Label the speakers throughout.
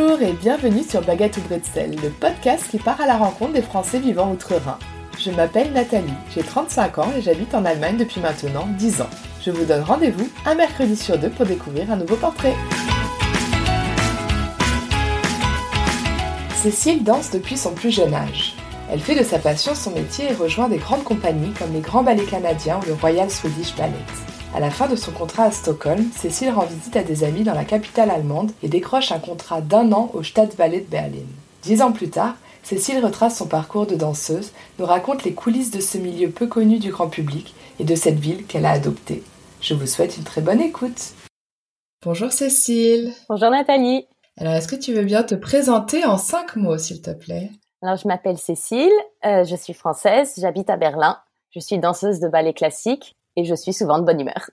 Speaker 1: Bonjour et bienvenue sur Baguette ou Bretzel, le podcast qui part à la rencontre des Français vivant outre-Rhin. Je m'appelle Nathalie, j'ai 35 ans et j'habite en Allemagne depuis maintenant 10 ans. Je vous donne rendez-vous un mercredi sur deux pour découvrir un nouveau portrait. Cécile danse depuis son plus jeune âge. Elle fait de sa passion son métier et rejoint des grandes compagnies comme les Grands Ballets Canadiens ou le Royal Swedish Ballet. À la fin de son contrat à Stockholm, Cécile rend visite à des amis dans la capitale allemande et décroche un contrat d'un an au Stadtballet de Berlin. Dix ans plus tard, Cécile retrace son parcours de danseuse, nous raconte les coulisses de ce milieu peu connu du grand public et de cette ville qu'elle a adoptée. Je vous souhaite une très bonne écoute. Bonjour Cécile.
Speaker 2: Bonjour Nathalie.
Speaker 1: Alors, est-ce que tu veux bien te présenter en cinq mots, s'il te plaît?
Speaker 2: Alors, je m'appelle Cécile, euh, je suis française, j'habite à Berlin, je suis danseuse de ballet classique et je suis souvent de bonne humeur.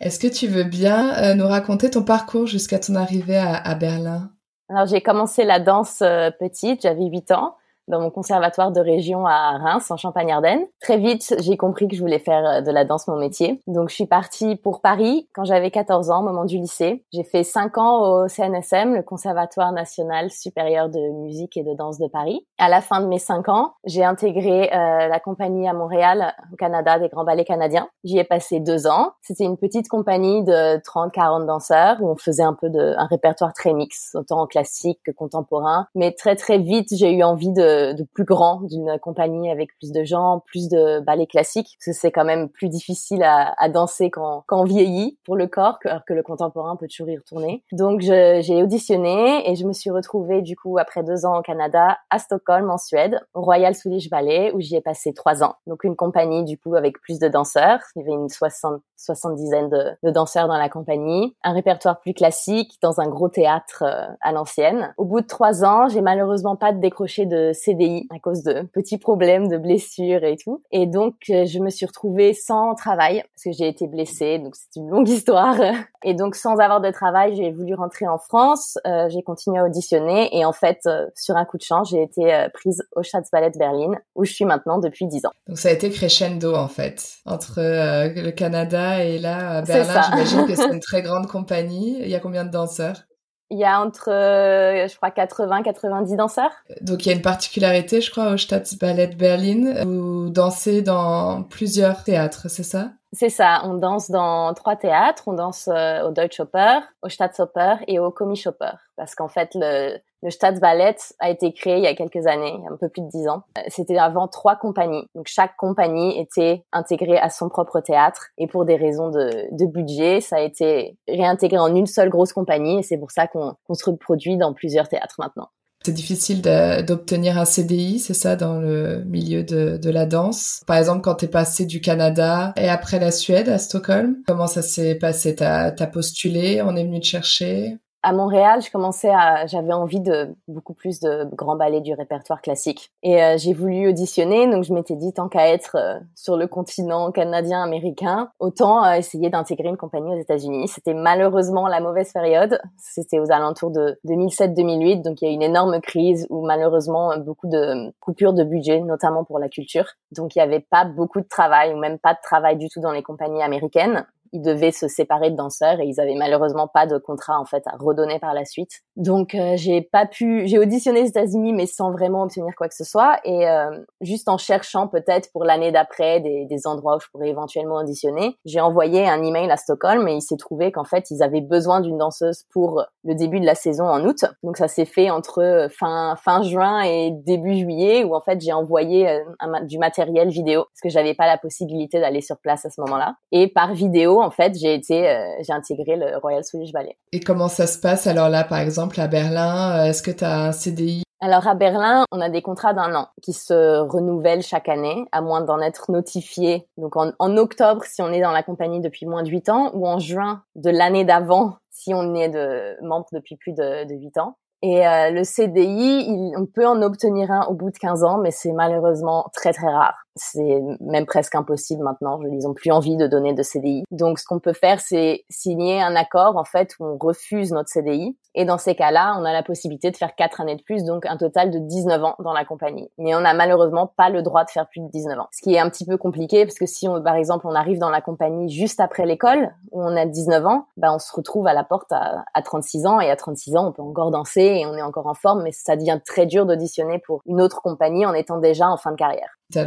Speaker 1: Est-ce que tu veux bien euh, nous raconter ton parcours jusqu'à ton arrivée à, Berlin?
Speaker 2: Alors j'ai commencé la danse euh, petite, j'avais 8 ans dans mon conservatoire de région à Reims, en Champagne-Ardenne. Très vite, j'ai compris que je voulais faire euh, de la danse mon métier. Donc, je suis partie pour Paris quand j'avais 14 ans, au moment du lycée. J'ai fait 5 ans au CNSM, le Conservatoire national supérieur de musique et de danse de Paris. À la fin de mes 5 ans, j'ai intégré euh, la compagnie à Montréal, au Canada, des grands ballets canadiens. J'y ai passé deux ans. C'était une petite compagnie de 30-40 danseurs où on faisait un peu de, un répertoire très mix, autant classique que contemporain. Mais très, très vite, j'ai eu envie de de, plus grand, d'une compagnie avec plus de gens, plus de ballets classiques, parce que c'est quand même plus difficile à, danser quand, quand on vieillit pour le corps, que, que le contemporain peut toujours y retourner. Donc j'ai auditionné et je me suis retrouvée du coup après deux ans au Canada, à Stockholm en Suède, au Royal Swedish Ballet, où j'y ai passé trois ans. Donc une compagnie du coup avec plus de danseurs, il y avait une soixante, soixante-dizaine de, de danseurs dans la compagnie, un répertoire plus classique dans un gros théâtre euh, à l'ancienne. Au bout de trois ans, j'ai malheureusement pas décroché de CDI à cause de petits problèmes de blessures et tout. Et donc, euh, je me suis retrouvée sans travail parce que j'ai été blessée. Donc, c'est une longue histoire. Et donc, sans avoir de travail, j'ai voulu rentrer en France. Euh, j'ai continué à auditionner et en fait, euh, sur un coup de chance, j'ai été prise au Schatzballet Berlin où je suis maintenant depuis 10 ans.
Speaker 1: Donc, ça a été crescendo en fait entre le Canada et là Berlin. J'imagine que c'est une très grande compagnie. Il y a combien de danseurs?
Speaker 2: Il y a entre, euh, je crois, 80, 90 danseurs.
Speaker 1: Donc il y a une particularité, je crois, au Staatsballet Berlin. Vous dansez dans plusieurs théâtres, c'est ça?
Speaker 2: C'est ça. On danse dans trois théâtres. On danse euh, au Deutsche Oper, au Staatsoper et au Komischoper. Parce qu'en fait, le, le Staatsballet a été créé il y a quelques années, un peu plus de dix ans. C'était avant trois compagnies. Donc chaque compagnie était intégrée à son propre théâtre et pour des raisons de, de budget, ça a été réintégré en une seule grosse compagnie et c'est pour ça qu'on se reproduit dans plusieurs théâtres maintenant.
Speaker 1: C'est difficile d'obtenir un CDI, c'est ça, dans le milieu de, de la danse. Par exemple, quand tu es passé du Canada et après la Suède à Stockholm, comment ça s'est passé? T'as as postulé On est venu te chercher?
Speaker 2: À Montréal, je commençais à, j'avais envie de beaucoup plus de grands ballets du répertoire classique. Et euh, j'ai voulu auditionner, donc je m'étais dit tant qu'à être euh, sur le continent canadien américain, autant euh, essayer d'intégrer une compagnie aux États-Unis. C'était malheureusement la mauvaise période. C'était aux alentours de 2007-2008, donc il y a eu une énorme crise où malheureusement beaucoup de coupures de budget, notamment pour la culture. Donc il n'y avait pas beaucoup de travail ou même pas de travail du tout dans les compagnies américaines ils devaient se séparer de danseurs et ils avaient malheureusement pas de contrat en fait à redonner par la suite. Donc euh, j'ai pas pu, j'ai auditionné aux États-Unis mais sans vraiment obtenir quoi que ce soit et euh, juste en cherchant peut-être pour l'année d'après des, des, endroits où je pourrais éventuellement auditionner, j'ai envoyé un email à Stockholm et il s'est trouvé qu'en fait ils avaient besoin d'une danseuse pour le début de la saison en août. Donc ça s'est fait entre fin fin juin et début juillet où en fait j'ai envoyé euh, du matériel vidéo parce que j'avais pas la possibilité d'aller sur place à ce moment-là et par vidéo en fait, j'ai été, euh, j'ai intégré le Royal Swedish Ballet.
Speaker 1: Et comment ça se passe? Alors là, par exemple, à Berlin euh, Est-ce que tu as un CDI
Speaker 2: alors à Berlin, on a des contrats d'un an qui se renouvellent chaque année, à moins d'en être notifié. Donc en, octobre si on est dans la compagnie depuis moins de 8 ans, ou en juin de l'année d'avant si on est de membre depuis plus de, de 8 ans. Et euh, le CDI, on peut en obtenir un au bout de 15 ans, mais c'est malheureusement très très rare. C'est même presque impossible maintenant. Ils ont plus envie de donner de CDI. Donc, ce qu'on peut faire, c'est signer un accord en fait où on refuse notre CDI. Et dans ces cas-là, on a la possibilité de faire quatre années de plus, donc un total de 19 ans dans la compagnie. Mais on n'a malheureusement pas le droit de faire plus de 19 ans. Ce qui est un petit peu compliqué parce que si on, par exemple, on arrive dans la compagnie juste après l'école où on a 19 ans, bah on se retrouve à la porte à, à 36 ans et à 36 ans, on peut encore danser et on est encore en forme, mais ça devient très dur d'auditionner pour une autre compagnie en étant déjà en fin de carrière
Speaker 1: à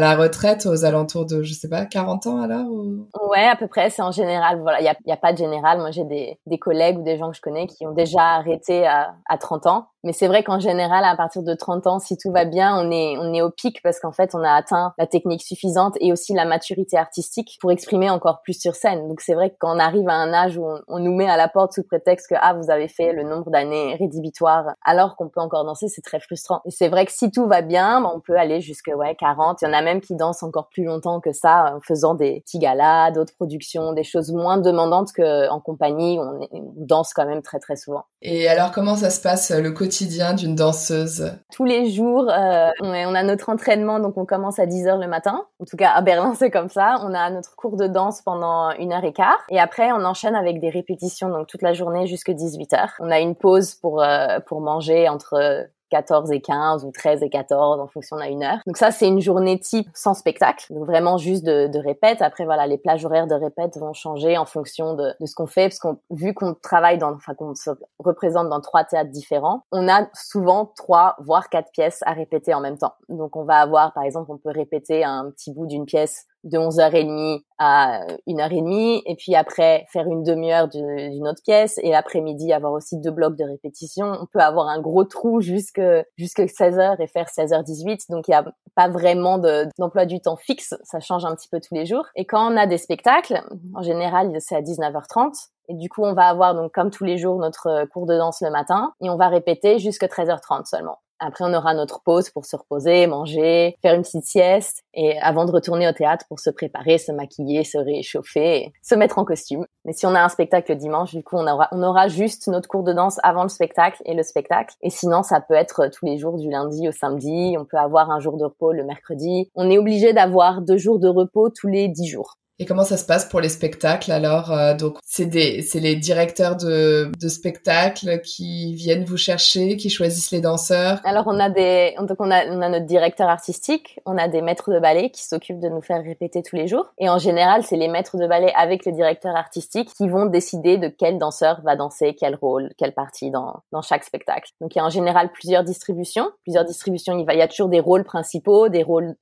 Speaker 1: la, retraite aux alentours de, je sais pas, 40 ans alors ou...
Speaker 2: Ouais, à peu près. C'est en général. Voilà, il y a, y a, pas de général. Moi, j'ai des, des collègues ou des gens que je connais qui ont déjà arrêté à, à 30 ans. Mais c'est vrai qu'en général, à partir de 30 ans, si tout va bien, on est, on est au pic parce qu'en fait, on a atteint la technique suffisante et aussi la maturité artistique pour exprimer encore plus sur scène. Donc c'est vrai que quand on arrive à un âge où on, nous met à la porte sous prétexte que ah vous avez fait le nombre d'années rédhibitoires alors qu'on peut encore danser, c'est très frustrant. Et c'est vrai que si tout va bien, on peut aller jusque ouais 40. Il y en a même qui dansent encore plus longtemps que ça en faisant des petits galas, d'autres productions, des choses moins demandantes qu'en compagnie. On, on danse quand même très très souvent.
Speaker 1: Et alors comment ça se passe le quotidien d'une danseuse
Speaker 2: Tous les jours, euh, on, a notre entraînement, donc on commence à 10h le matin. En tout cas, à Berlin, c'est comme ça. On a notre cours de danse pendant une heure et quart. Et après, on enchaîne avec des répétitions, donc toute la journée jusqu'à 18h. On a une pause pour, euh, pour manger entre 14 et 15 ou 13 et 14 en fonction d'une une heure. Donc ça, c'est une journée type sans spectacle, donc vraiment juste de, de répète. Après, voilà, les plages horaires de répète vont changer en fonction de, de ce qu'on fait, parce qu'on vu qu'on travaille dans, enfin qu'on se représente dans trois théâtres différents, on a souvent trois voire quatre pièces à répéter en même temps. Donc on va avoir, par exemple, on peut répéter un petit bout d'une pièce de 11h30 à 1h30 et puis après faire une demi-heure d'une autre pièce et l'après-midi avoir aussi deux blocs de répétition. On peut avoir un gros trou jusque jusque 16h et faire 16h18 donc il y a pas vraiment d'emploi du temps fixe, ça change un petit peu tous les jours. Et quand on a des spectacles, en général c'est à 19h30 et du coup, on va avoir donc comme tous les jours notre cours de danse le matin et on va répéter jusqu'à 13h30 seulement. Après, on aura notre pause pour se reposer, manger, faire une petite sieste, et avant de retourner au théâtre pour se préparer, se maquiller, se réchauffer, se mettre en costume. Mais si on a un spectacle le dimanche, du coup, on aura, on aura juste notre cours de danse avant le spectacle et le spectacle. Et sinon, ça peut être tous les jours du lundi au samedi. On peut avoir un jour de repos le mercredi. On est obligé d'avoir deux jours de repos tous les dix jours.
Speaker 1: Et comment ça se passe pour les spectacles alors euh, Donc c'est des c'est les directeurs de de spectacles qui viennent vous chercher, qui choisissent les danseurs?
Speaker 2: Alors on a des donc on a on a notre directeur artistique, on a des maîtres de ballet qui s'occupent de nous faire répéter tous les jours. Et en général c'est les maîtres de ballet avec le directeur artistique qui vont décider de quel danseur va danser quel rôle, quelle partie dans dans chaque spectacle. Donc il y a en général plusieurs distributions, plusieurs distributions. Il va il y a toujours des rôles principaux, des rôles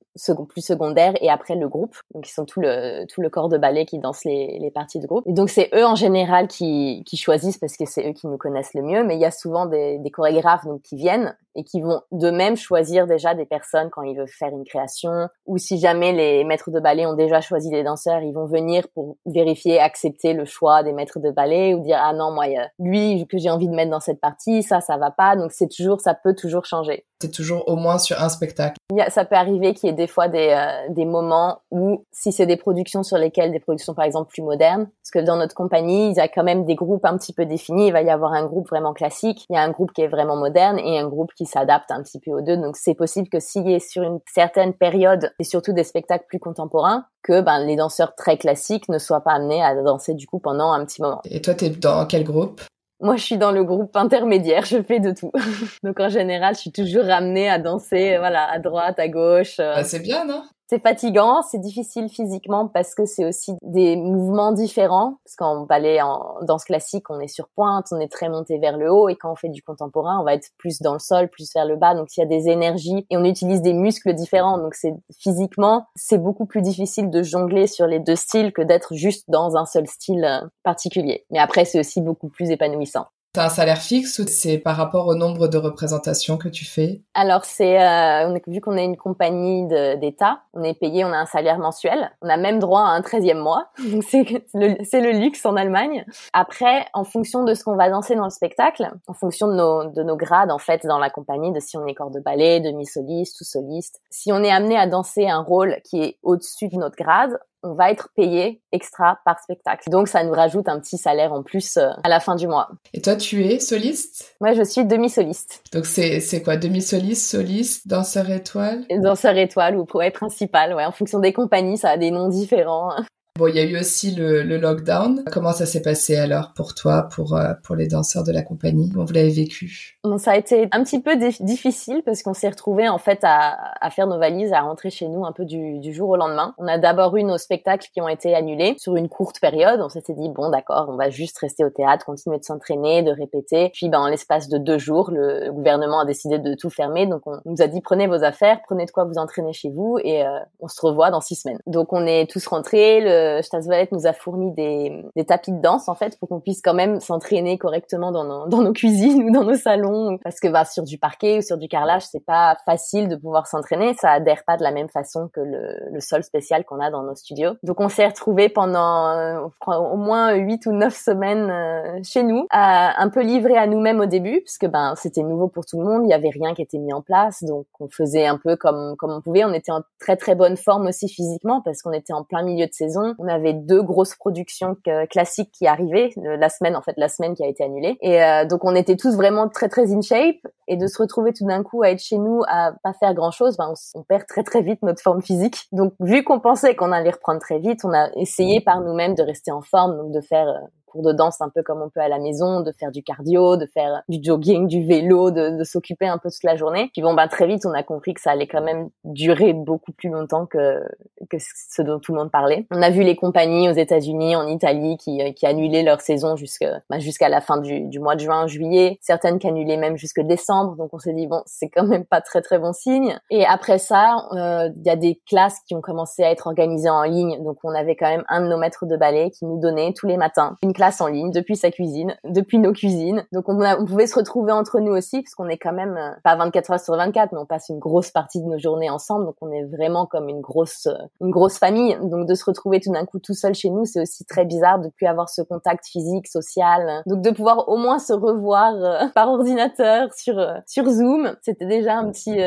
Speaker 2: plus secondaires et après le groupe. Donc ils sont tout le tout le le corps de ballet qui danse les, parties de groupe. Et donc c'est eux en général qui, qui choisissent parce que c'est eux qui nous connaissent le mieux. Mais il y a souvent des, des chorégraphes donc qui viennent et qui vont de même choisir déjà des personnes quand ils veulent faire une création ou si jamais les maîtres de ballet ont déjà choisi des danseurs, ils vont venir pour vérifier, accepter le choix des maîtres de ballet ou dire ah non moi lui que j'ai envie de mettre dans cette partie, ça ça va pas. Donc c'est toujours ça peut toujours changer.
Speaker 1: C'est toujours au moins sur un spectacle.
Speaker 2: Il y a, ça peut arriver qu'il y ait des fois des, euh, des moments où si c'est des productions sur lesquelles des productions par exemple plus modernes, parce que dans notre compagnie il y a quand même des groupes un petit peu définis. Il va y avoir un groupe vraiment classique, il y a un groupe qui est vraiment moderne et un groupe qui s'adapte un petit peu aux deux. Donc c'est possible que s'il y ait sur une certaine période et surtout des spectacles plus contemporains, que ben, les danseurs très classiques ne soient pas amenés à danser du coup pendant un petit moment.
Speaker 1: Et toi, tu es dans quel groupe?
Speaker 2: Moi, je suis dans le groupe intermédiaire, je fais de tout. Donc en général, je suis toujours ramenée à danser, voilà, à droite, à gauche.
Speaker 1: Bah, c'est bien, non?
Speaker 2: C'est fatigant, c'est difficile physiquement parce que c'est aussi des mouvements différents. Parce qu'en ballet, en danse classique, on est sur pointe, on est très monté vers le haut, et quand on fait du contemporain, on va être plus dans le sol, plus vers le bas. Donc il y a des énergies et on utilise des muscles différents. Donc c'est physiquement, c'est beaucoup plus difficile de jongler sur les deux styles que d'être juste dans un seul style particulier. Mais après, c'est aussi beaucoup plus épanouissant.
Speaker 1: T'as un salaire fixe ou c'est par rapport au nombre de représentations que tu fais?
Speaker 2: Alors c'est euh, vu qu'on est une compagnie d'État, on est payé, on a un salaire mensuel, on a même droit à un treizième mois, donc c'est le, luxe en Allemagne. Après, en fonction de ce qu'on va danser dans le spectacle, en fonction de nos, de nos grades en fait dans la compagnie, de si on est corps de ballet, demi-soliste ou soliste, si on est amené à danser un rôle qui est au-dessus de notre grade, on va être payé extra par spectacle. Donc ça nous rajoute un petit salaire en plus euh, à la fin du mois.
Speaker 1: Et toi, tu es soliste?
Speaker 2: Moi, je suis demi-soliste.
Speaker 1: Donc c'est c'est quoi? Demi-soliste, soliste, danseur étoile?
Speaker 2: Danseur étoile ou ouais, principal, ouais, en fonction des compagnies, ça a des noms différents.
Speaker 1: Bon, il y a eu aussi le, lockdown. Comment ça s'est passé alors pour toi, pour euh, pour les danseurs de la compagnie? Comment vous l'avez vécu?
Speaker 2: Bon, Ça a été un petit peu difficile parce qu'on s'est retrouvé en fait à, à, faire nos valises, à rentrer chez nous un peu du, du jour au lendemain. On a d'abord eu nos spectacles qui ont été annulés sur une courte période. On s'était dit bon d'accord, on va juste rester au théâtre, continuer de s'entraîner, de répéter. Puis ben en l'espace de deux jours, le gouvernement a décidé de tout fermer. Donc on nous a dit prenez vos affaires, prenez de quoi vous entraîner chez vous et euh, on se revoit dans six semaines. Donc on est tous rentrés. Le Stasvalet nous a fourni des, des, tapis de danse en fait pour qu'on puisse quand même s'entraîner correctement dans nos, dans nos cuisines ou dans nos salons. Parce que bah, sur du parquet ou sur du carrelage c'est pas facile de pouvoir s'entraîner. Ça adhère pas de la même façon que le, le sol spécial qu'on a dans nos studios. Donc on s'est retrouvés pendant euh, au moins huit ou neuf semaines euh, chez nous à, un peu livrés à nous-mêmes au début parce que ben c'était nouveau pour tout le monde. Il y avait rien qui était mis en place. Donc on faisait un peu comme comme on pouvait. On était en très très bonne forme aussi physiquement parce qu'on était en plein milieu de saison on avait deux grosses productions classiques qui arrivaient euh, la semaine en fait la semaine qui a été annulée. Et euh, donc on était tous vraiment très très in shape. Et de se retrouver tout d'un coup à être chez nous à pas faire grand chose ben on, perd très très vite notre forme physique. Donc vu qu'on pensait qu'on allait reprendre très vite on a essayé par nous-mêmes de rester en forme donc de faire euh, cours de danse un peu comme on peut à la maison, de faire du cardio, de faire du jogging, du vélo, de, de s'occuper un peu toute la journée. Puis bon, bah très vite, on a compris que ça allait quand même durer beaucoup plus longtemps que que ce dont tout le monde parlait. On a vu les compagnies aux États-Unis, en Italie, qui qui annulaient leur saison jusqu'à bah, jusqu'à la fin du, du mois de juin, juillet. Certaines qui annulaient même jusque décembre. Donc on s'est dit bon, c'est quand même pas très très bon signe. Et après ça, euh, il y a des classes qui ont commencé à être organisées en ligne. Donc on avait quand même un de nos maîtres de ballet qui nous donnait tous les matins une classe en ligne depuis sa cuisine, depuis nos cuisines. Donc on, pouvait se retrouver entre nous aussi parce qu'on est quand même euh, pas 24 heures sur 24, mais on passe une grosse partie de nos journées ensemble. Donc on est vraiment comme une grosse euh, une grosse famille. Donc de se retrouver tout d'un coup tout seul chez nous, c'est aussi très bizarre de plus avoir ce contact physique, social. Donc de pouvoir au moins se revoir euh, par ordinateur sur sur Zoom, c'était déjà un petit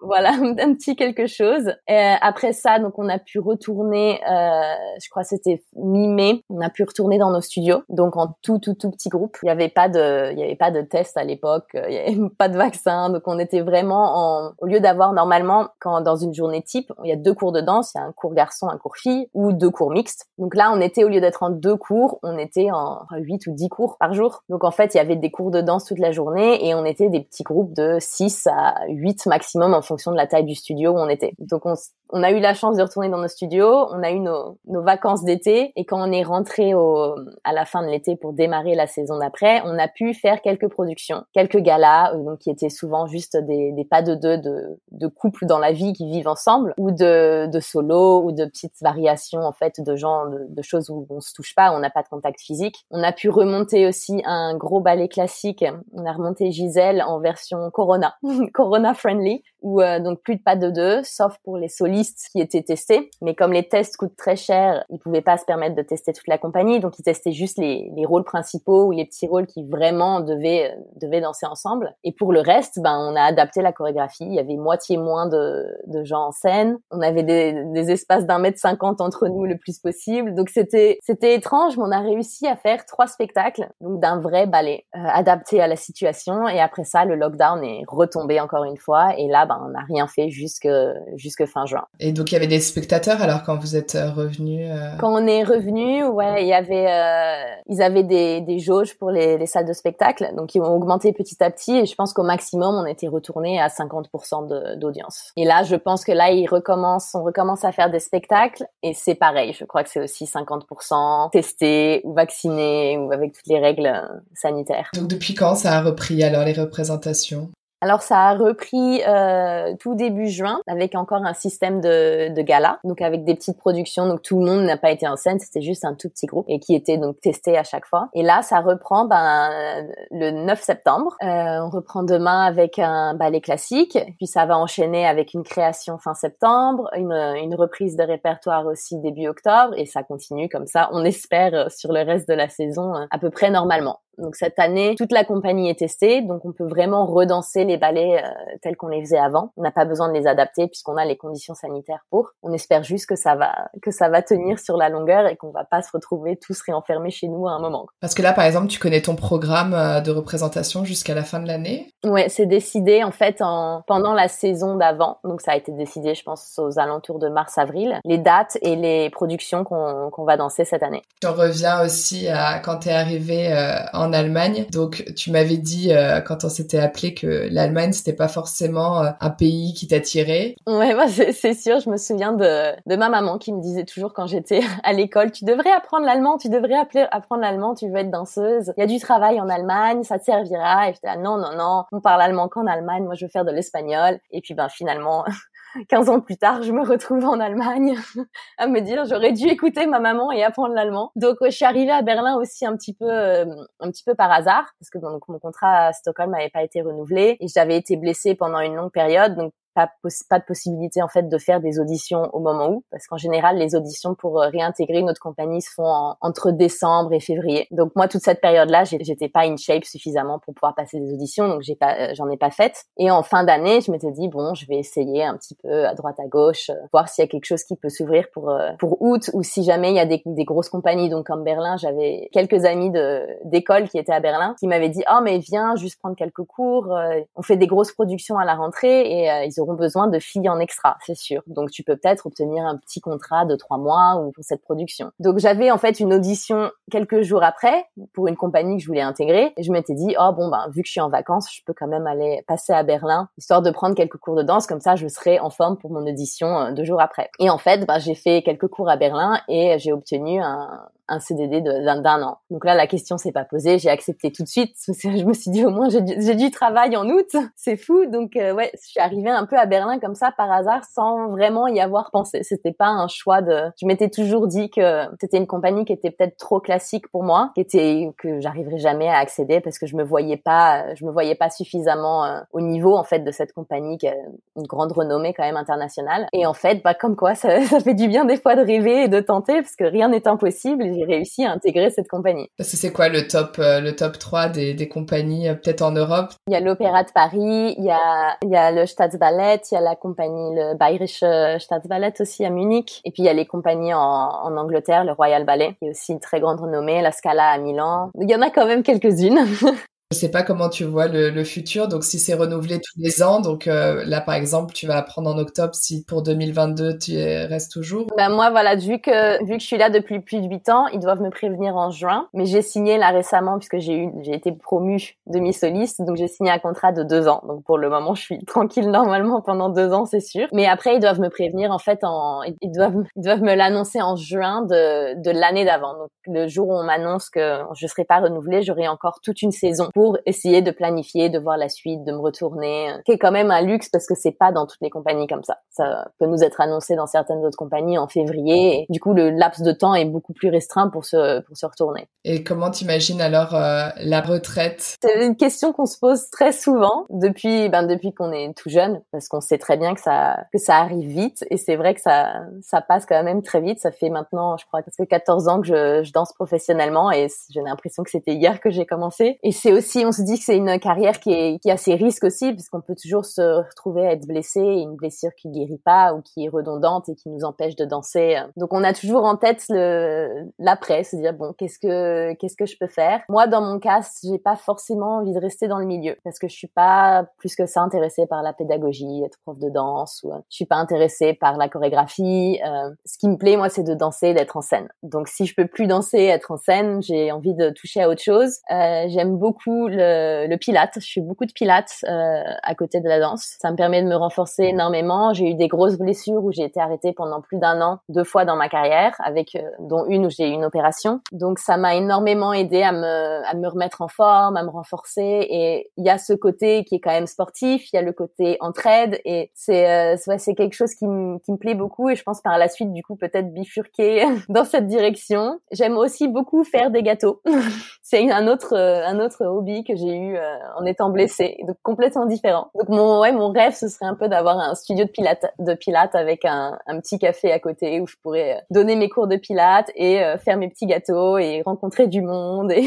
Speaker 2: voilà un petit quelque chose. Et après ça, donc on a pu retourner, je crois c'était mi-mai, on a pu retourner dans nos studios donc en tout tout tout petit groupe. Il n'y avait pas de il y avait pas de test à l'époque, il y avait pas de vaccin, donc on était vraiment en au lieu d'avoir normalement quand dans une journée type, il y a deux cours de danse, il y a un cours garçon, un cours fille ou deux cours mixtes. Donc là, on était au lieu d'être en deux cours, on était en huit ou dix cours par jour. Donc en fait, il y avait des cours de danse toute la journée et on était des petits groupes de 6 à 8 maximum en fonction de la taille du studio où on était. Donc on on a eu la chance de retourner dans nos studios, on a eu nos, nos vacances d'été et quand on est rentré au, à la fin de l'été pour démarrer la saison d'après, on a pu faire quelques productions, quelques galas euh, donc qui étaient souvent juste des, des pas de deux de, de couples dans la vie qui vivent ensemble ou de, de solo ou de petites variations en fait de gens de, de choses où on se touche pas, on n'a pas de contact physique. On a pu remonter aussi un gros ballet classique, on a remonté Gisèle en version Corona, Corona friendly ou euh, donc plus de pas de deux sauf pour les solistes qui étaient testés. Mais comme les tests coûtent très cher, ils pouvaient pas se permettre de tester toute la compagnie. Donc, ils testaient juste les, les rôles principaux ou les petits rôles qui vraiment devaient, devaient danser ensemble. Et pour le reste, ben, on a adapté la chorégraphie. Il y avait moitié moins de, de gens en scène. On avait des, des espaces d'un mètre cinquante entre nous le plus possible. Donc, c'était, c'était étrange, mais on a réussi à faire trois spectacles. Donc, d'un vrai ballet, euh, adapté à la situation. Et après ça, le lockdown est retombé encore une fois. Et là, ben, on n'a rien fait jusque, jusque fin juin.
Speaker 1: Et donc il y avait des spectateurs alors quand vous êtes euh, revenu euh...
Speaker 2: Quand on est revenu, ouais, il y avait, euh, ils avaient des, des jauges pour les, les, salles de spectacle, donc ils ont augmenté petit à petit. Et je pense qu'au maximum, on était retourné à 50% d'audience. Et là, je pense que là, ils recommencent, on recommence à faire des spectacles et c'est pareil. Je crois que c'est aussi 50% testés ou vaccinés ou avec toutes les règles euh, sanitaires.
Speaker 1: Donc depuis quand ça a repris alors les représentations?
Speaker 2: Alors ça a repris euh, tout début juin avec encore un système de, de gala, donc avec des petites productions. Donc tout le monde n'a pas été en scène, c'était juste un tout petit groupe et qui était donc testé à chaque fois. Et là ça reprend ben, le 9 septembre. Euh, on reprend demain avec un ballet classique, puis ça va enchaîner avec une création fin septembre, une, une reprise de répertoire aussi début octobre et ça continue comme ça. On espère sur le reste de la saison à peu près normalement. Donc cette année, toute la compagnie est testée, donc on peut vraiment redanser les ballets euh, tels qu'on les faisait avant. On n'a pas besoin de les adapter puisqu'on a les conditions sanitaires pour. On espère juste que ça va que ça va tenir sur la longueur et qu'on va pas se retrouver tous réenfermés chez nous à un moment.
Speaker 1: Parce que là, par exemple, tu connais ton programme euh, de représentation jusqu'à la fin de l'année?
Speaker 2: Ouais, c'est décidé en fait en pendant la saison d'avant. Donc ça a été décidé, je pense, aux alentours de mars-avril. Les dates et les productions qu'on va danser cette année.
Speaker 1: Tu reviens aussi à quand tu es arrivé euh, en Allemagne. Donc tu m'avais dit euh, quand on s'était appelé que l'Allemagne c'était pas forcément euh, un pays qui t'attirait.
Speaker 2: Ouais, bah, c'est sûr. Je me souviens de, ma maman qui me disait toujours quand j'étais à l'école, tu devrais apprendre l'allemand, tu devrais apprendre l'allemand, tu veux être danseuse. Il y a du travail en Allemagne, ça te servira. Et j'étais là, non, non, non, on parle allemand qu'en Allemagne. Moi, je veux faire de l'espagnol. Et puis ben finalement. 15 ans plus tard, je me retrouve en Allemagne à me dire j'aurais dû écouter ma maman et apprendre l'allemand. Donc je suis arrivée à Berlin aussi un petit peu euh, un petit peu par hasard parce que mon contrat à Stockholm n'avait pas été renouvelé et j'avais été blessée pendant une longue période pas, de possibilité en fait de faire des auditions au moment où, parce qu'en général les auditions pour euh, réintégrer notre compagnie se font entre décembre et février. Donc moi toute cette période-là, j'étais pas in shape suffisamment pour pouvoir passer des auditions, donc j'ai pas, euh, j'en ai pas fait. Et en fin d'année, je m'étais dit bon, je vais essayer un petit peu à droite à gauche, euh, voir s'il y a quelque chose qui peut s'ouvrir pour pour août ou si jamais il y a des, grosses compagnies. Donc comme Berlin, j'avais quelques amis d'école qui étaient à Berlin qui m'avaient dit oh mais viens juste prendre quelques cours, on fait des grosses productions à la rentrée et ils auront besoin de filles en extra, c'est sûr. Donc tu peux peut-être obtenir un petit contrat de trois mois ou pour cette production. Donc j'avais en fait une audition quelques jours après pour une compagnie que je voulais intégrer et je m'étais dit oh bon ben vu que je suis en vacances, je peux quand même aller passer à Berlin histoire de prendre quelques cours de danse comme ça je serai en forme pour mon audition euh, deux jours après. Et en fait, ben, j'ai fait quelques cours à Berlin et j'ai obtenu un, un CDD d'un an. Donc là, la question s'est pas posée. J'ai accepté tout de suite. Je me suis dit au moins j'ai du, travail en août. C'est fou. Donc euh, ouais, je suis arrivée un peu à Berlin comme ça par hasard, sans vraiment y avoir pensé. C'était pas un choix de. Je m'étais toujours dit que c'était une compagnie qui était peut-être trop classique pour moi, qui était que j'arriverais jamais à accéder parce que je me voyais pas, je me voyais pas suffisamment euh, au niveau en fait de cette compagnie qui a une grande renommée quand même internationale. Et en fait, bah comme quoi, ça, ça fait du bien des fois de rêver et de tenter parce que rien n'est impossible j'ai réussi à intégrer cette compagnie.
Speaker 1: Parce que c'est quoi le top, euh, le top 3 des, des compagnies, euh, peut-être en Europe?
Speaker 2: Il y a l'Opéra de Paris, il y a, il y a le Staatsballet, il y a la compagnie, le Bayerische Staatsballet aussi à Munich, et puis il y a les compagnies en, en Angleterre, le Royal Ballet, qui est aussi une très grande renommée, la Scala à Milan. Il y en a quand même quelques-unes.
Speaker 1: Je sais pas comment tu vois le, le futur, donc si c'est renouvelé tous les ans, donc euh, là par exemple tu vas apprendre en octobre si pour 2022 tu restes toujours?
Speaker 2: Ben moi voilà, vu que vu que je suis là depuis plus de 8 ans, ils doivent me prévenir en juin, mais j'ai signé là récemment puisque j'ai eu j'ai été promue demi-soliste, donc j'ai signé un contrat de deux ans. Donc pour le moment je suis tranquille normalement pendant deux ans c'est sûr, mais après ils doivent me prévenir en fait en ils doivent ils doivent me l'annoncer en juin de de l'année d'avant. Donc le jour où on m'annonce que je serai pas renouvelée, j'aurai encore toute une saison pour essayer de planifier, de voir la suite, de me retourner, qui est quand même un luxe parce que c'est pas dans toutes les compagnies comme ça. Ça peut nous être annoncé dans certaines autres compagnies en février. Et du coup, le laps de temps est beaucoup plus restreint pour se pour se retourner.
Speaker 1: Et comment t'imagines alors euh, la retraite?
Speaker 2: C'est une question qu'on se pose très souvent depuis ben depuis qu'on est tout jeune parce qu'on sait très bien que ça que ça arrive vite et c'est vrai que ça ça passe quand même très vite. Ça fait maintenant, je crois, presque 14 ans que je, je danse professionnellement et j'ai l'impression que c'était hier que j'ai commencé. Et c'est aussi on se dit que c'est une carrière qui, est, qui a ses risques aussi, puisqu'on peut toujours se retrouver à être blessé, une blessure qui guérit pas ou qui est redondante et qui nous empêche de danser. Donc on a toujours en tête l'après, se dire bon qu'est-ce que qu'est-ce que je peux faire? Moi dans mon cas, j'ai pas forcément envie de rester dans le milieu parce que je suis pas plus que ça intéressée par la pédagogie, être prof de danse ou je suis pas intéressée par la chorégraphie. Euh, ce qui me plaît moi c'est de danser, d'être en scène. Donc si je peux plus danser, être en scène, j'ai envie de toucher à autre chose. Euh, J'aime beaucoup le, le pilate. Je fais beaucoup de pilates euh, à côté de la danse. Ça me permet de me renforcer énormément. J'ai eu des grosses blessures où j'ai été arrêtée pendant plus d'un an, deux fois dans ma carrière, avec euh, dont une où j'ai eu une opération. Donc ça m'a énormément aidé à me à me remettre en forme, à me renforcer. Et il y a ce côté qui est quand même sportif. Il y a le côté entraide et c'est euh, c'est quelque chose qui qui me plaît beaucoup. Et je pense par la suite du coup peut-être bifurquer dans cette direction. J'aime aussi beaucoup faire des gâteaux. c'est un autre un autre hobby que j'ai eu en étant blessée, donc complètement différent. Donc mon ouais mon rêve ce serait un peu d'avoir un studio de pilates de pilates avec un, un petit café à côté où je pourrais donner mes cours de pilates et faire mes petits gâteaux et rencontrer du monde et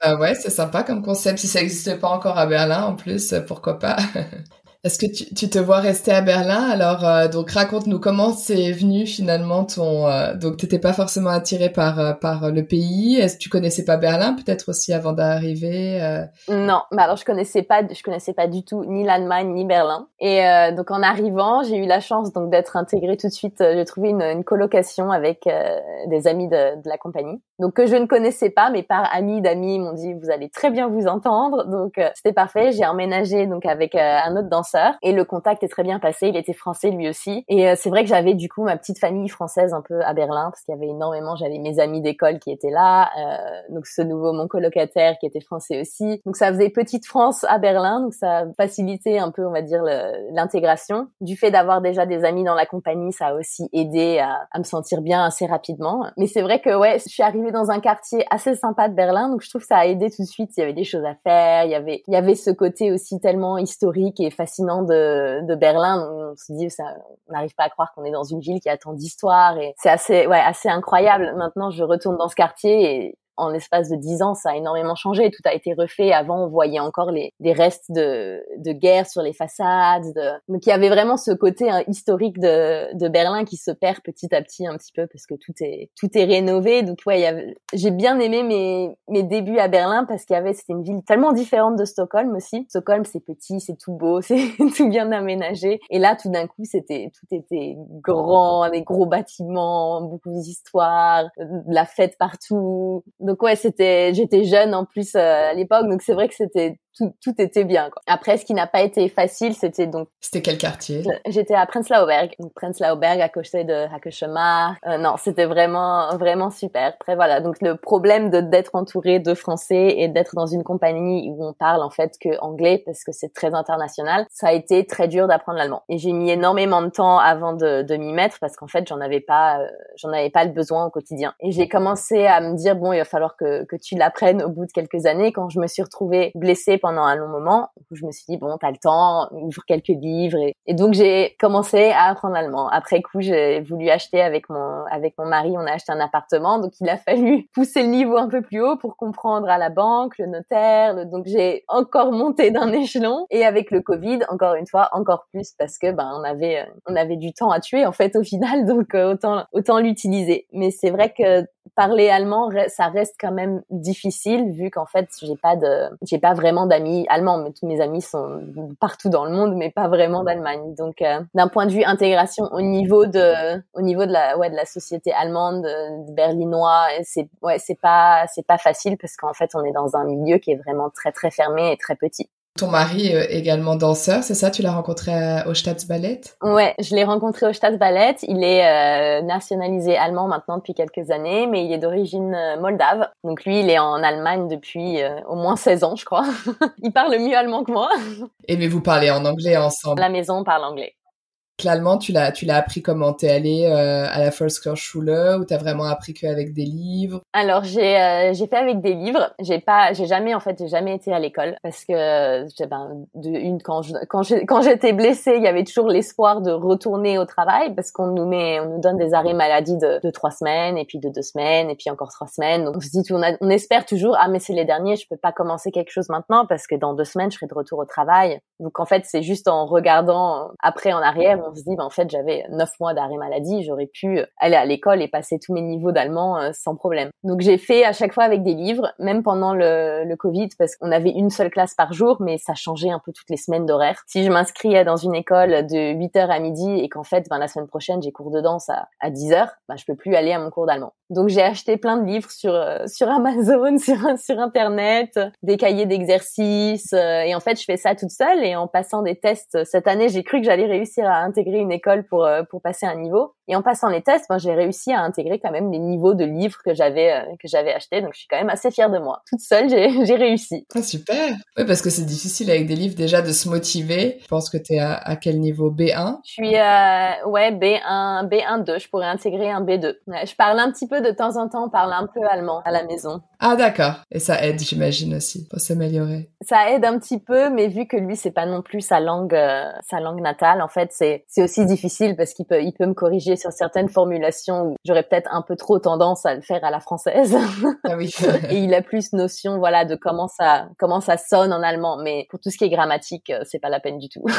Speaker 1: ah ouais c'est sympa comme concept. Si ça n'existe pas encore à Berlin en plus pourquoi pas? Est-ce que tu, te vois rester à Berlin? Alors, euh, donc raconte-nous comment c'est venu finalement ton. Euh, donc, t'étais pas forcément attiré par euh, par le pays. Est-ce que tu connaissais pas Berlin peut-être aussi avant d'arriver
Speaker 2: Non, bah alors je connaissais pas, je connaissais pas du tout ni l'Allemagne ni Berlin. Et donc en arrivant, j'ai eu la chance donc d'être intégrée tout de suite. j'ai trouvé une, colocation avec des amis de, la compagnie, donc que je ne connaissais pas, mais par amis d'amis m'ont dit vous allez très bien vous entendre. Donc c'était parfait. J'ai emménagé donc avec un autre danseur et le contact est très bien passé. Il était français lui aussi. Et euh, c'est vrai que j'avais du coup ma petite famille française un peu à Berlin parce qu'il y avait énormément. J'avais mes amis d'école qui étaient là. Euh, donc ce nouveau mon colocataire qui était français aussi. Donc ça faisait petite France à Berlin. Donc ça facilitait un peu on va dire l'intégration. Du fait d'avoir déjà des amis dans la compagnie, ça a aussi aidé à, à me sentir bien assez rapidement. Mais c'est vrai que ouais, je suis arrivée dans un quartier assez sympa de Berlin. Donc je trouve que ça a aidé tout de suite. Il y avait des choses à faire. Il y avait il y avait ce côté aussi tellement historique et fascinant de, de Berlin. On se dit, ça, on n'arrive pas à croire qu'on est dans une ville qui a tant d'histoire et c'est assez, ouais, assez incroyable. Maintenant, je retourne dans ce quartier et en l'espace de dix ans, ça a énormément changé. Tout a été refait. Avant, on voyait encore les, des restes de, de guerre sur les façades. De... Donc, il y avait vraiment ce côté hein, historique de, de Berlin qui se perd petit à petit un petit peu parce que tout est tout est rénové. Donc, ouais, j'ai bien aimé mes mes débuts à Berlin parce qu'il y avait c'était une ville tellement différente de Stockholm aussi. Stockholm, c'est petit, c'est tout beau, c'est tout bien aménagé. Et là, tout d'un coup, c'était tout était grand, des gros bâtiments, beaucoup d'histoires, la fête partout donc ouais, c'était, j'étais jeune en plus euh, à l'époque, donc c'est vrai que c'était tout, tout était bien. Quoi. Après, ce qui n'a pas été facile, c'était donc.
Speaker 1: C'était quel quartier?
Speaker 2: J'étais à Prenzlauer Berg, donc Prenzlauer Berg à côté de Hackeshamar. Euh, non, c'était vraiment vraiment super. Après voilà, donc le problème de d'être entouré de Français et d'être dans une compagnie où on parle en fait que anglais parce que c'est très international, ça a été très dur d'apprendre l'allemand. Et j'ai mis énormément de temps avant de, de m'y mettre parce qu'en fait j'en avais pas euh, j'en avais pas le besoin au quotidien. Et j'ai commencé à me dire bon il va falloir que que tu l'apprennes au bout de quelques années. Quand je me suis retrouvée blessée pendant un long moment. je me suis dit bon, t'as le temps, ouvre quelques livres et, donc j'ai commencé à apprendre l'allemand. Après coup, j'ai voulu acheter avec mon avec mon mari, on a acheté un appartement, donc il a fallu pousser le niveau un peu plus haut pour comprendre à la banque, le notaire. donc j'ai encore monté d'un échelon et avec le Covid, encore une fois, encore plus parce que ben on avait on avait du temps à tuer en fait au final, donc euh, autant autant l'utiliser. Mais c'est vrai que parler allemand, ça reste quand même difficile vu qu'en fait, j'ai pas de, j'ai pas vraiment d'amis allemands, mais tous mes amis sont partout dans le monde, mais pas vraiment d'Allemagne. Donc, euh, d'un point de vue intégration au niveau de, au niveau de la, ouais, de la société allemande, de, berlinois, c'est, ouais, c'est pas, c'est pas facile parce qu'en fait, on est dans un milieu qui est vraiment très très fermé et très petit.
Speaker 1: Ton mari est également danseur, c'est ça? Tu l'as rencontré au Staatsballett
Speaker 2: Ouais, je l'ai rencontré au Staatsballett. Il est euh, nationalisé allemand maintenant depuis quelques années, mais il est d'origine euh, moldave. Donc lui, il est en Allemagne depuis euh, au moins 16 ans, je crois. il parle mieux allemand que moi.
Speaker 1: Et mais vous parlez en anglais ensemble?
Speaker 2: La maison parle anglais.
Speaker 1: L'allemand, tu l'as, tu l'as appris comment T'es allé euh, à la Volkshochschule ou t'as vraiment appris qu'avec des livres?
Speaker 2: Alors j'ai euh, j'ai fait avec des livres. J'ai pas, j'ai jamais en fait, j'ai jamais été à l'école parce que ben, de une quand je, quand quand j'étais blessée, il y avait toujours l'espoir de retourner au travail parce qu'on nous met, on nous donne des arrêts maladie de, de trois semaines et puis de deux semaines et puis encore trois semaines. Donc on se dit, on, on espère toujours ah mais c'est les derniers, je peux pas commencer quelque chose maintenant parce que dans deux semaines je serai de retour au travail. Donc en fait c'est juste en regardant après en arrière on se dit, ben, en fait, j'avais neuf mois d'arrêt maladie, j'aurais pu aller à l'école et passer tous mes niveaux d'allemand euh, sans problème. Donc j'ai fait à chaque fois avec des livres, même pendant le, Covid, parce qu'on avait une seule classe par jour, mais ça changeait un peu toutes les semaines d'horaire. Si je m'inscriais dans une école de 8h à midi et qu'en fait, ben, la semaine prochaine, j'ai cours de danse à, à 10h, ben, je peux plus aller à mon cours d'allemand. Donc j'ai acheté plein de livres sur euh, sur Amazon, sur sur internet, des cahiers d'exercices euh, et en fait je fais ça toute seule et en passant des tests cette année j'ai cru que j'allais réussir à intégrer une école pour euh, pour passer un niveau. Et en passant les tests, moi j'ai réussi à intégrer quand même les niveaux de livres que j'avais euh, que j'avais achetés. Donc je suis quand même assez fière de moi. Toute seule, j'ai j'ai réussi.
Speaker 1: Ah, super. Oui, parce que c'est difficile avec des livres déjà de se motiver. Je pense que tu es à, à, quel niveau? B1
Speaker 2: Je suis euh, ouais B1 B1 2. Je pourrais intégrer un B2. je parle un petit peu de temps en temps. On parle un peu allemand à la maison.
Speaker 1: Ah d'accord. Et ça aide, j'imagine aussi, pour s'améliorer.
Speaker 2: Ça aide un petit peu, mais vu que lui c'est pas non plus sa langue euh, sa langue natale, en fait c'est c'est aussi difficile parce qu'il peut il peut me corriger sur certaines formulations où j'aurais peut-être un peu trop tendance à le faire à la française.
Speaker 1: Ah oui.
Speaker 2: Et il a plus notion voilà de comment ça comment ça sonne en allemand, mais pour tout ce qui est grammatique, euh, c'est pas la peine du tout.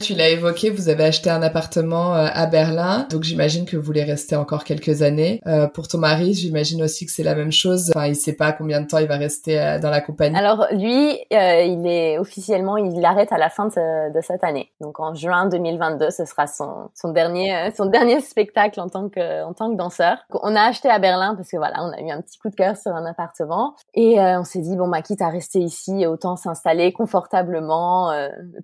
Speaker 1: Tu l'as évoqué, vous avez acheté un appartement euh, à Berlin, donc j'imagine que vous voulez rester encore quelques années. Euh, pour ton mari, j'imagine aussi que c'est la même chose. Enfin, il sait pas combien de temps il va rester dans la compagnie.
Speaker 2: Alors lui, euh, il est officiellement, il arrête à la fin de, de, cette année. Donc en juin 2022, ce sera son, dernier son dernier spectacle en tant que en tant que danseur. On a acheté à Berlin parce que voilà, on a eu un petit coup de cœur sur un appartement et on s'est dit bon bah quitte à rester ici, autant s'installer confortablement,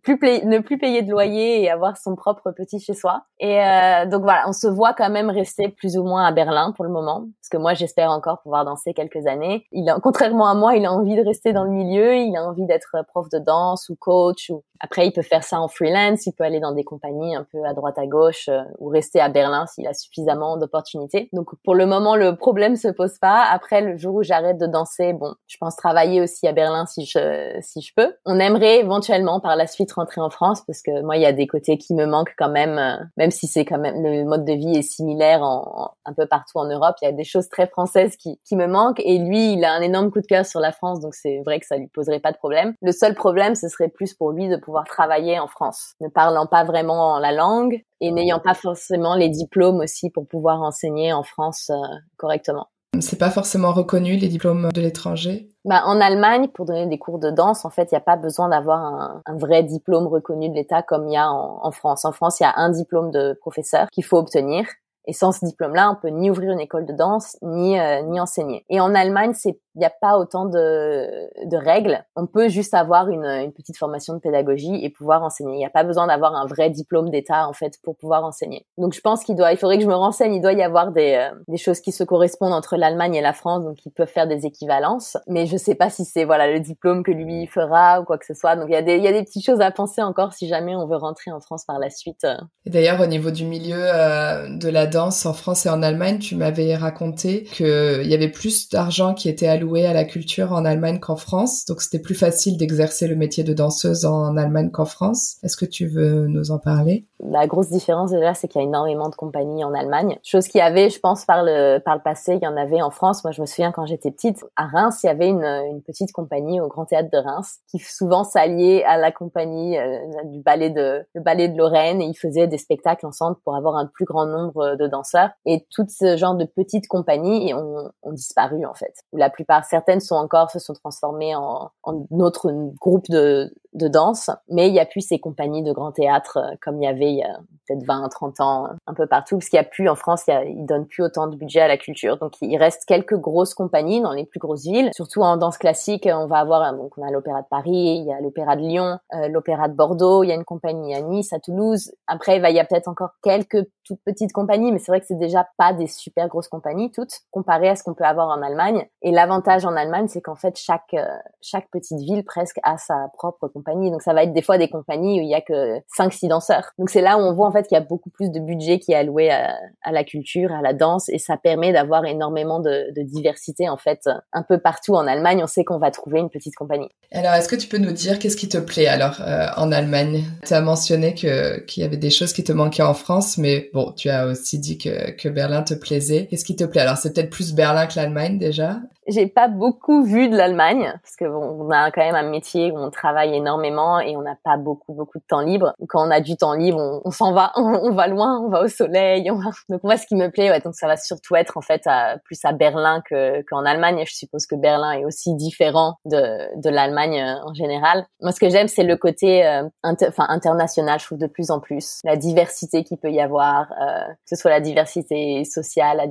Speaker 2: plus ne plus payer de loyer et avoir son propre petit chez soi. Et euh, donc voilà, on se voit quand même rester plus ou moins à Berlin pour le moment, parce que moi j'espère encore pouvoir danser quelques années. Il a, contrairement à moi, il a envie de rester dans le milieu, il a envie d'être prof de danse ou coach. Ou après il peut faire ça en freelance, il peut aller dans des compagnies un peu à droite à gauche euh, ou rester à Berlin s'il a suffisamment d'opportunités. Donc pour le moment le problème se pose pas. Après le jour où j'arrête de danser, bon, je pense travailler aussi à Berlin si je si je peux. On aimerait éventuellement par la suite rentrer en France parce que moi il y a des côtés qui me manquent quand même, euh, même si c'est quand même le mode de vie est similaire en, un peu partout en Europe. Il y a des choses très françaises qui, qui me manquent. Et lui, il a un énorme coup de cœur sur la France, donc c'est vrai que ça lui poserait pas de problème. Le seul problème, ce serait plus pour lui de pouvoir travailler en France, ne parlant pas vraiment la langue et n'ayant pas forcément les diplômes aussi pour pouvoir enseigner en France euh, correctement.
Speaker 1: C'est pas forcément reconnu les diplômes de l'étranger?
Speaker 2: Bah, en Allemagne, pour donner des cours de danse, en fait, il n'y a pas besoin d'avoir un, un, vrai diplôme reconnu de l'État comme il y a en, en France. En France, il y a un diplôme de professeur qu'il faut obtenir. Et sans ce diplôme-là, on peut ni ouvrir une école de danse, ni euh, ni enseigner. Et en Allemagne, c'est il n'y a pas autant de, de règles. On peut juste avoir une, une petite formation de pédagogie et pouvoir enseigner. Il n'y a pas besoin d'avoir un vrai diplôme d'État en fait pour pouvoir enseigner. Donc je pense qu'il doit, il faudrait que je me renseigne. Il doit y avoir des, euh, des choses qui se correspondent entre l'Allemagne et la France, donc ils peuvent faire des équivalences. Mais je sais pas si c'est voilà le diplôme que lui fera ou quoi que ce soit. Donc il y a des, y a des petites choses à penser encore si jamais on veut rentrer en France par la suite.
Speaker 1: Et d'ailleurs au niveau du milieu euh, de la danse en France et en Allemagne, tu m'avais raconté qu'il y avait plus d'argent qui était alloué à la culture en Allemagne qu'en France, donc c'était plus facile d'exercer le métier de danseuse en Allemagne qu'en France. Est-ce que tu veux nous en parler?
Speaker 2: La grosse différence déjà, c'est qu'il y a énormément de compagnies en Allemagne. Chose qu'il y avait, je pense, par le par le passé, il y en avait en France. Moi, je me souviens quand j'étais petite, à Reims, il y avait une, une petite compagnie au Grand Théâtre de Reims qui souvent s'alliait à la compagnie euh, du ballet de le ballet de Lorraine et ils faisaient des spectacles ensemble pour avoir un plus grand nombre de danseurs. Et tout ce genre de petites compagnies ont, disparu en fait. La plupart certaines sont encore se sont transformées en, en autre groupe de, de danse, mais il y a plus ces compagnies de grands théâtres euh, comme il y avait il y a peut-être 20, 30 ans, un peu partout, parce qu'il y a plus en France, il y donnent plus autant de budget à la culture. Donc il reste quelques grosses compagnies dans les plus grosses villes, surtout en danse classique. On va avoir donc on a l'Opéra de Paris, il y a l'Opéra de Lyon, euh, l'Opéra de Bordeaux, il y a une compagnie à Nice, à Toulouse. Après, il y a peut-être encore quelques toutes petites compagnies, mais c'est vrai que c'est déjà pas des super grosses compagnies toutes comparées à ce qu'on peut avoir en Allemagne. Et l'avantage en Allemagne, c'est qu'en fait chaque euh, chaque petite ville presque a sa propre compagnie donc ça va être des fois des compagnies où il y a que 5 6 danseurs. Donc c'est là où on voit en fait qu'il y a beaucoup plus de budget qui est alloué à, la culture, à la danse et ça permet d'avoir énormément de, diversité en fait un peu partout en Allemagne, on sait qu'on va trouver une petite compagnie.
Speaker 1: Alors est-ce que tu peux nous dire qu'est-ce qui te plaît alors euh, en Allemagne? Tu as mentionné que qu'il y avait des choses qui te manquaient en France mais bon, tu as aussi dit que que Berlin te plaisait. Qu'est-ce qui te plaît? Alors c'est peut-être plus Berlin que l'Allemagne déjà
Speaker 2: j'ai pas beaucoup vu de l'Allemagne parce que bon, on a quand même un métier où on travaille énormément et on n'a pas beaucoup beaucoup de temps libre. Quand on a du temps libre, on, s'en va, on, va loin, on va au soleil. On va... Donc moi, ce qui me plaît, ouais, donc ça va surtout être en fait à, plus à Berlin que qu'en Allemagne. Je suppose que Berlin est aussi différent de de l'Allemagne euh, en général. Moi, ce que j'aime, c'est le côté euh, enfin international. Je trouve de plus en plus la diversité qu'il peut y avoir, euh, que ce soit la diversité sociale, la,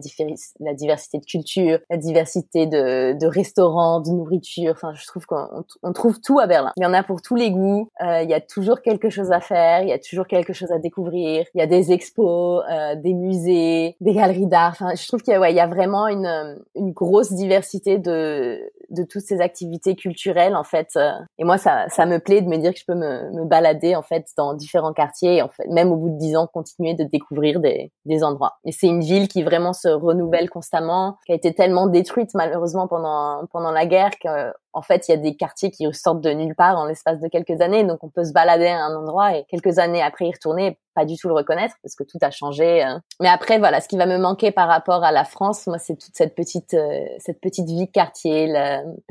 Speaker 2: la diversité de culture, la diversité de de, restaurants, de nourriture. Enfin, je trouve qu'on on trouve tout à Berlin. Il y en a pour tous les goûts. Euh, il y a toujours quelque chose à faire. Il y a toujours quelque chose à découvrir. Il y a des expos, euh, des musées, des galeries d'art. Enfin, je trouve qu'il y a, ouais, y a vraiment une, une grosse diversité de, de toutes ces activités culturelles en fait. Euh. Et moi, ça, ça me plaît de me dire que je peux me, me balader en fait dans différents quartiers et en fait, même au bout de dix ans, continuer de découvrir des, des endroits. Et c'est une ville qui vraiment se renouvelle constamment, qui a été tellement détruite malheureusement pendant pendant la guerre que en fait, il y a des quartiers qui ressortent de nulle part en l'espace de quelques années. Donc, on peut se balader à un endroit et quelques années après y retourner pas du tout le reconnaître parce que tout a changé. Euh. Mais après, voilà, ce qui va me manquer par rapport à la France, moi, c'est toute cette petite, euh, cette petite vie quartier.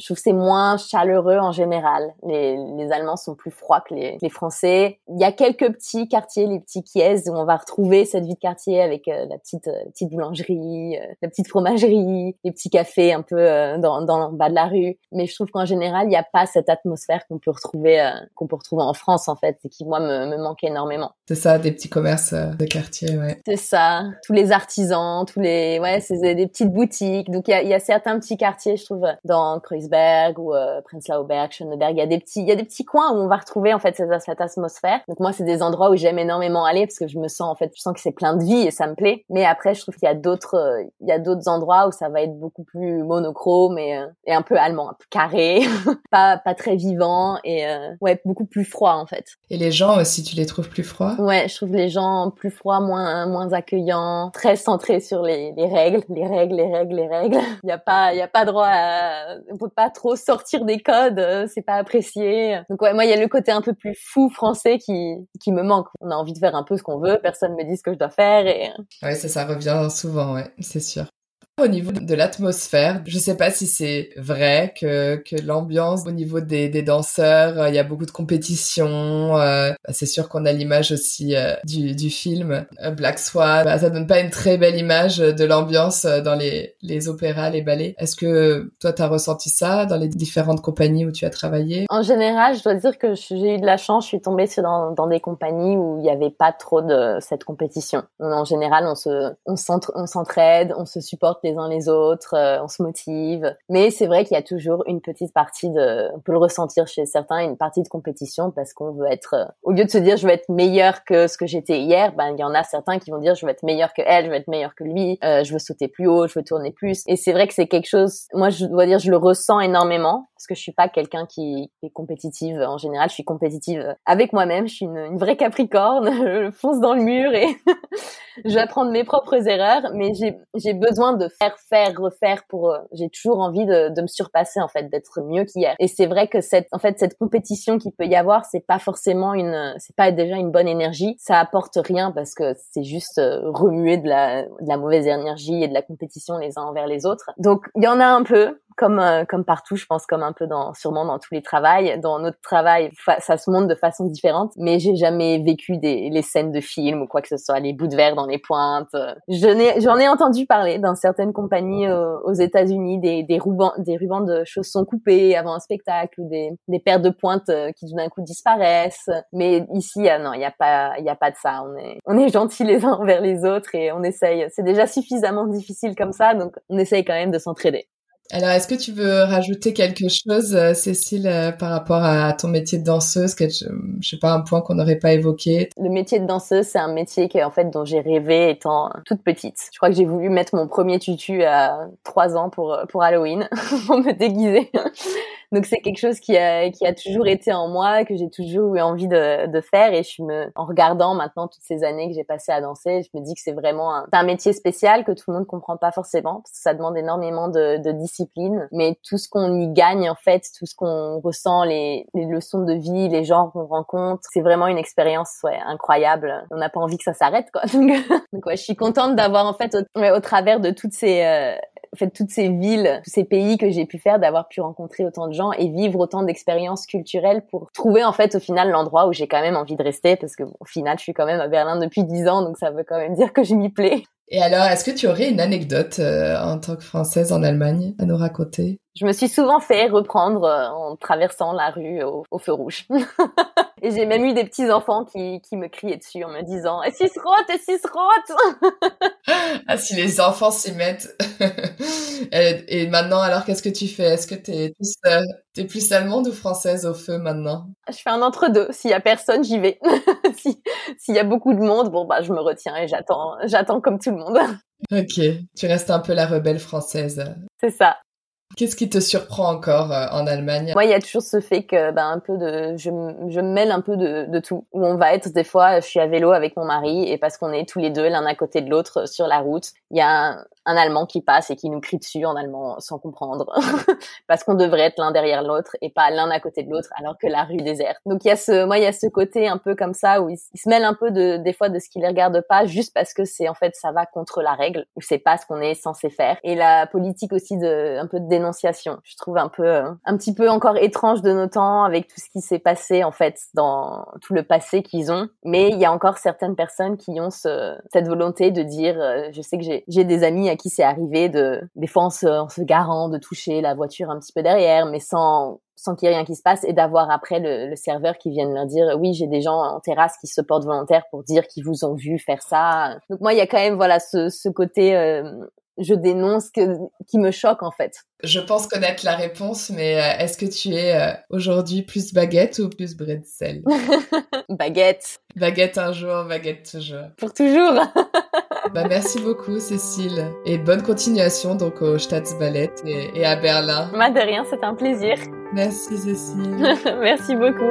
Speaker 2: Je trouve c'est moins chaleureux en général. Les, les Allemands sont plus froids que les, les, Français. Il y a quelques petits quartiers, les petits kies, où on va retrouver cette vie de quartier avec euh, la petite, petite boulangerie, la petite fromagerie, les petits cafés un peu dans, dans le bas de la rue. Mais je trouve qu'en général, il n'y a pas cette atmosphère qu'on peut retrouver, qu'on peut retrouver en France, en fait, et qui, moi, me, me manque énormément.
Speaker 1: C'est ça, des petits commerces euh, de quartier, ouais.
Speaker 2: C'est ça. Tous les artisans, tous les, ouais, c'est des petites boutiques. Donc il y a, y a, certains petits quartiers, je trouve, dans Kreuzberg ou euh, Prenzlauer Berg, Schöneberg. Il y a des petits, il y a des petits coins où on va retrouver en fait cette, cette atmosphère. Donc moi, c'est des endroits où j'aime énormément aller parce que je me sens en fait, je sens que c'est plein de vie et ça me plaît. Mais après, je trouve qu'il y a d'autres, il y a d'autres endroits où ça va être beaucoup plus monochrome et, euh, et un peu allemand, un peu carré, pas pas très vivant et euh, ouais, beaucoup plus froid en fait.
Speaker 1: Et les gens aussi, tu les trouves plus froids
Speaker 2: Ouais, je trouve les gens plus froids, moins moins accueillants, très centrés sur les, les règles, les règles, les règles, les règles. Il y a pas il y a pas droit à on peut pas trop sortir des codes, euh, c'est pas apprécié. Donc ouais, moi il y a le côté un peu plus fou français qui qui me manque. On a envie de faire un peu ce qu'on veut, personne me dit ce que je dois faire et
Speaker 1: Ouais, ça ça revient souvent, ouais, c'est sûr. Au niveau de l'atmosphère, je sais pas si c'est vrai que, que l'ambiance au niveau des, des danseurs, euh, il y a beaucoup de compétition. Euh, bah, c'est sûr qu'on a l'image aussi euh, du, du film Black Swan. Bah, ça donne pas une très belle image de l'ambiance dans les, les opéras, les ballets. Est-ce que toi, tu as ressenti ça dans les différentes compagnies où tu as travaillé?
Speaker 2: En général, je dois dire que j'ai eu de la chance. Je suis tombée dans, dans des compagnies où il n'y avait pas trop de cette compétition. En général, on se on s'entraide, on se supporte les uns les autres, euh, on se motive. Mais c'est vrai qu'il y a toujours une petite partie de, on peut le ressentir chez certains, une partie de compétition parce qu'on veut être, euh, au lieu de se dire je veux être meilleur que ce que j'étais hier, ben il y en a certains qui vont dire je veux être meilleur que elle, je veux être meilleur que lui, euh, je veux sauter plus haut, je veux tourner plus. Et c'est vrai que c'est quelque chose, moi je dois dire je le ressens énormément parce que je suis pas quelqu'un qui est compétitive en général. Je suis compétitive avec moi-même. Je suis une, vraie Capricorne. je fonce dans le mur et je vais apprendre mes propres erreurs. Mais j'ai besoin de faire, faire, refaire pour. Euh, j'ai toujours envie de, de me surpasser en fait, d'être mieux qu'hier. Et c'est vrai que cette en fait cette compétition qu'il peut y avoir, c'est pas forcément une, c'est pas déjà une bonne énergie. Ça apporte rien parce que c'est juste euh, remuer de la de la mauvaise énergie et de la compétition les uns envers les autres. Donc il y en a un peu comme euh, comme partout, je pense, comme un peu dans sûrement dans tous les travails. Dans notre travail, ça se montre de façon différente, mais j'ai jamais vécu des les scènes de films ou quoi que ce soit, les bouts de verre dans les pointes. Je n'ai j'en ai entendu parler dans certaines compagnies euh, aux États-Unis des des rubans des rubans de chaussons coupés avant un spectacle ou des des paires de pointes euh, qui d'un coup disparaissent. Mais ici, ah non, il y a pas il a pas de ça. On est on est gentils les uns envers les autres et on essaye. C'est déjà suffisamment difficile comme ça, donc on essaye quand même de s'entraider.
Speaker 1: Alors, est-ce que tu veux rajouter quelque chose, euh, Cécile, euh, par rapport à ton métier de danseuse que je, je sais pas, un point qu'on n'aurait pas évoqué?
Speaker 2: Le métier de danseuse, c'est un métier qui, en fait, dont j'ai rêvé étant toute petite. Je crois que j'ai voulu mettre mon premier tutu à trois ans pour, pour Halloween, pour me déguiser. Donc c'est quelque chose qui a, qui a toujours été en moi, que j'ai toujours eu envie de, de faire. Et je me, en regardant maintenant toutes ces années que j'ai passées à danser, je me dis que c'est vraiment un, un métier spécial que tout le monde comprend pas forcément, parce que ça demande énormément de, de discipline. Mais tout ce qu'on y gagne en fait, tout ce qu'on ressent, les, leçons de vie, les gens qu'on rencontre, c'est vraiment une expérience ouais, incroyable. On n'a pas envie que ça s'arrête quoi. Donc, ouais, je suis contente d'avoir en fait au, au, travers de toutes ces euh, en fait toutes ces villes, tous ces pays que j'ai pu faire, d'avoir pu rencontrer autant de gens et vivre autant d'expériences culturelles pour trouver en fait au final l'endroit où j'ai quand même envie de rester parce que au final je suis quand même à Berlin depuis dix ans donc ça veut quand même dire que je m'y plais.
Speaker 1: Et alors, est-ce que tu aurais une anecdote euh, en tant que Française en Allemagne à nous raconter?
Speaker 2: Je me suis souvent fait reprendre euh, en traversant la rue au, au feu rouge. Et j'ai même eu des petits enfants qui, qui me criaient dessus en me disant "Et si rote, et si rote?"
Speaker 1: ah si les enfants s'y mettent. et maintenant alors qu'est-ce que tu fais? Est-ce que t'es plus euh, t'es plus allemande ou française au feu maintenant?
Speaker 2: Je fais un entre deux. S'il y a personne, j'y vais. S'il y a beaucoup de monde, bon bah je me retiens et j'attends j'attends comme tout le monde.
Speaker 1: Ok, tu restes un peu la rebelle française.
Speaker 2: C'est ça.
Speaker 1: Qu'est-ce qui te surprend encore euh, en Allemagne?
Speaker 2: Moi, il y a toujours ce fait que, ben, un peu de, je, je me mêle un peu de, de, tout. Où on va être des fois, je suis à vélo avec mon mari et parce qu'on est tous les deux l'un à côté de l'autre sur la route, il y a un Allemand qui passe et qui nous crie dessus en allemand sans comprendre, parce qu'on devrait être l'un derrière l'autre et pas l'un à côté de l'autre, alors que la rue déserte. Donc il y a ce, moi il y a ce côté un peu comme ça où il, se mêle un peu de des fois de ce qui les regarde pas, juste parce que c'est en fait ça va contre la règle ou c'est pas ce qu'on est censé faire. Et la politique aussi de un peu de dénonciation, je trouve un peu euh, un petit peu encore étrange de nos temps avec tout ce qui s'est passé en fait dans tout le passé qu'ils ont. Mais il y a encore certaines personnes qui ont ce, cette volonté de dire, euh, je sais que j'ai des amis qui c'est arrivé de, des fois en se, garant, de toucher la voiture un petit peu derrière, mais sans, sans qu'il y ait rien qui se passe et d'avoir après le, serveur qui vienne leur dire oui j'ai des gens en terrasse qui se portent volontaires pour dire qu'ils vous ont vu faire ça donc moi il y a quand même voilà ce, ce côté euh, je dénonce que, qui me choque en fait.
Speaker 1: Je pense connaître la réponse, mais euh, est-ce que tu es euh, aujourd'hui plus baguette ou plus bretzel?
Speaker 2: Baguette.
Speaker 1: Baguette un jour, baguette toujours.
Speaker 2: Pour toujours.
Speaker 1: bah, merci beaucoup Cécile et bonne continuation donc au Staatsballet et, et à Berlin.
Speaker 2: Bah, de rien, c'est un plaisir.
Speaker 1: Merci Cécile.
Speaker 2: merci beaucoup.